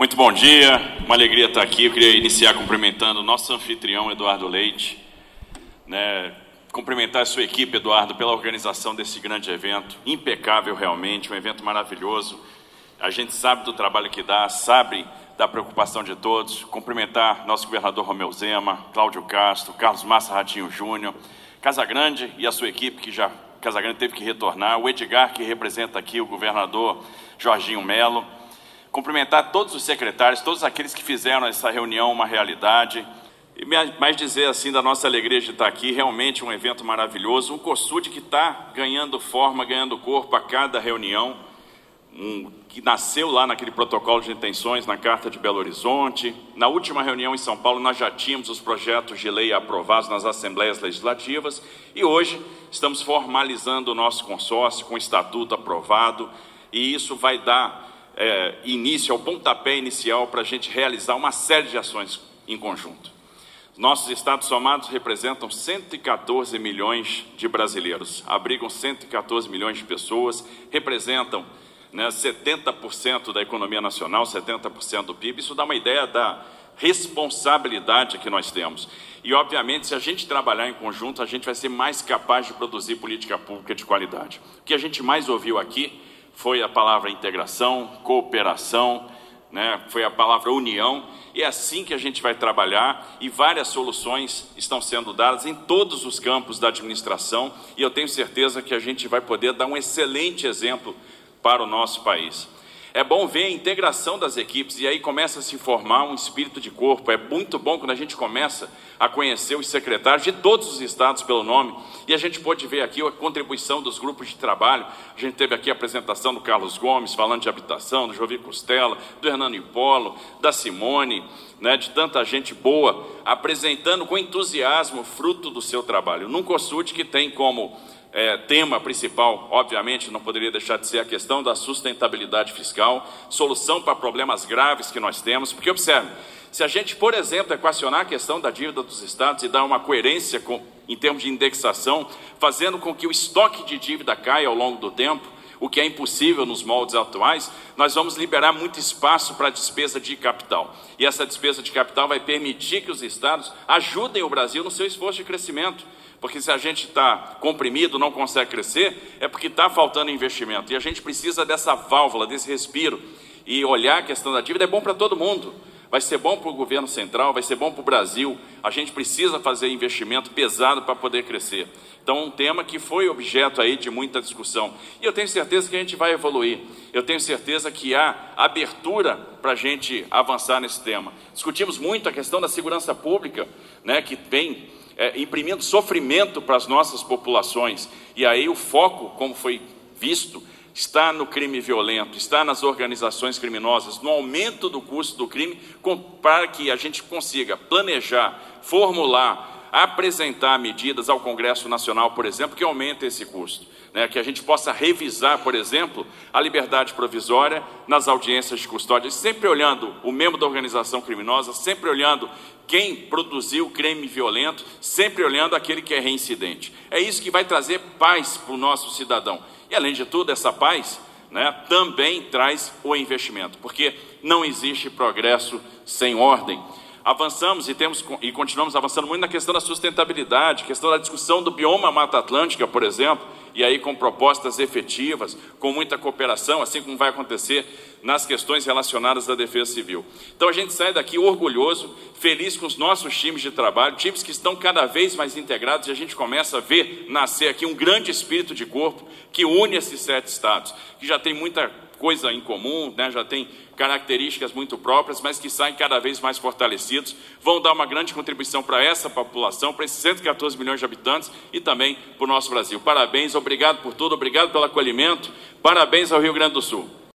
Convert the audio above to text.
Muito bom dia, uma alegria estar aqui. Eu queria iniciar cumprimentando o nosso anfitrião, Eduardo Leite. Né, cumprimentar a sua equipe, Eduardo, pela organização desse grande evento, impecável realmente, um evento maravilhoso. A gente sabe do trabalho que dá, sabe da preocupação de todos. Cumprimentar nosso governador Romeu Zema, Cláudio Castro, Carlos Massa Ratinho Júnior, Casagrande e a sua equipe, que já Casagrande teve que retornar, o Edgar, que representa aqui o governador Jorginho Melo cumprimentar todos os secretários, todos aqueles que fizeram essa reunião uma realidade. E mais dizer assim da nossa alegria de estar aqui, realmente um evento maravilhoso, um COSUD que está ganhando forma, ganhando corpo a cada reunião, um, que nasceu lá naquele protocolo de intenções na Carta de Belo Horizonte. Na última reunião em São Paulo, nós já tínhamos os projetos de lei aprovados nas assembleias legislativas e hoje estamos formalizando o nosso consórcio com o estatuto aprovado e isso vai dar é, início, ao pontapé inicial para a gente realizar uma série de ações em conjunto. Nossos estados somados representam 114 milhões de brasileiros, abrigam 114 milhões de pessoas, representam né, 70% da economia nacional, 70% do PIB. Isso dá uma ideia da responsabilidade que nós temos. E, obviamente, se a gente trabalhar em conjunto, a gente vai ser mais capaz de produzir política pública de qualidade. O que a gente mais ouviu aqui foi a palavra integração, cooperação, né? foi a palavra união, e é assim que a gente vai trabalhar, e várias soluções estão sendo dadas em todos os campos da administração, e eu tenho certeza que a gente vai poder dar um excelente exemplo para o nosso país. É bom ver a integração das equipes e aí começa a se formar um espírito de corpo. É muito bom quando a gente começa a conhecer os secretários de todos os estados pelo nome e a gente pode ver aqui a contribuição dos grupos de trabalho. A gente teve aqui a apresentação do Carlos Gomes falando de habitação, do Jovi Costela, do Hernando Impolo, da Simone, né, de tanta gente boa apresentando com entusiasmo fruto do seu trabalho. Num COSUD que tem como é, tema principal, obviamente, não poderia deixar de ser a questão da sustentabilidade fiscal, solução para problemas graves que nós temos, porque observe, se a gente, por exemplo, equacionar a questão da dívida dos estados e dar uma coerência com, em termos de indexação, fazendo com que o estoque de dívida caia ao longo do tempo, o que é impossível nos moldes atuais, nós vamos liberar muito espaço para a despesa de capital. E essa despesa de capital vai permitir que os estados ajudem o Brasil no seu esforço de crescimento. Porque se a gente está comprimido, não consegue crescer, é porque está faltando investimento. E a gente precisa dessa válvula, desse respiro. E olhar a questão da dívida é bom para todo mundo. Vai ser bom para o governo central, vai ser bom para o Brasil. A gente precisa fazer investimento pesado para poder crescer. Então, um tema que foi objeto aí de muita discussão. E eu tenho certeza que a gente vai evoluir. Eu tenho certeza que há abertura para a gente avançar nesse tema. Discutimos muito a questão da segurança pública, né, que vem é, imprimindo sofrimento para as nossas populações. E aí o foco, como foi visto, está no crime violento, está nas organizações criminosas, no aumento do custo do crime, para que a gente consiga planejar, formular, apresentar medidas ao Congresso Nacional, por exemplo, que aumentem esse custo. Né? Que a gente possa revisar, por exemplo, a liberdade provisória nas audiências de custódia, sempre olhando o membro da organização criminosa, sempre olhando quem produziu o crime violento, sempre olhando aquele que é reincidente. É isso que vai trazer paz para o nosso cidadão. E além de tudo, essa paz né, também traz o investimento, porque não existe progresso sem ordem. Avançamos e temos e continuamos avançando muito na questão da sustentabilidade, questão da discussão do bioma Mata Atlântica, por exemplo, e aí com propostas efetivas, com muita cooperação, assim como vai acontecer nas questões relacionadas à defesa civil. Então a gente sai daqui orgulhoso, feliz com os nossos times de trabalho, times que estão cada vez mais integrados e a gente começa a ver nascer aqui um grande espírito de corpo que une esses sete estados, que já tem muita coisa em comum, né? já tem características muito próprias, mas que saem cada vez mais fortalecidos, vão dar uma grande contribuição para essa população, para esses 114 milhões de habitantes e também para o nosso Brasil. Parabéns, obrigado por tudo, obrigado pelo acolhimento, parabéns ao Rio Grande do Sul.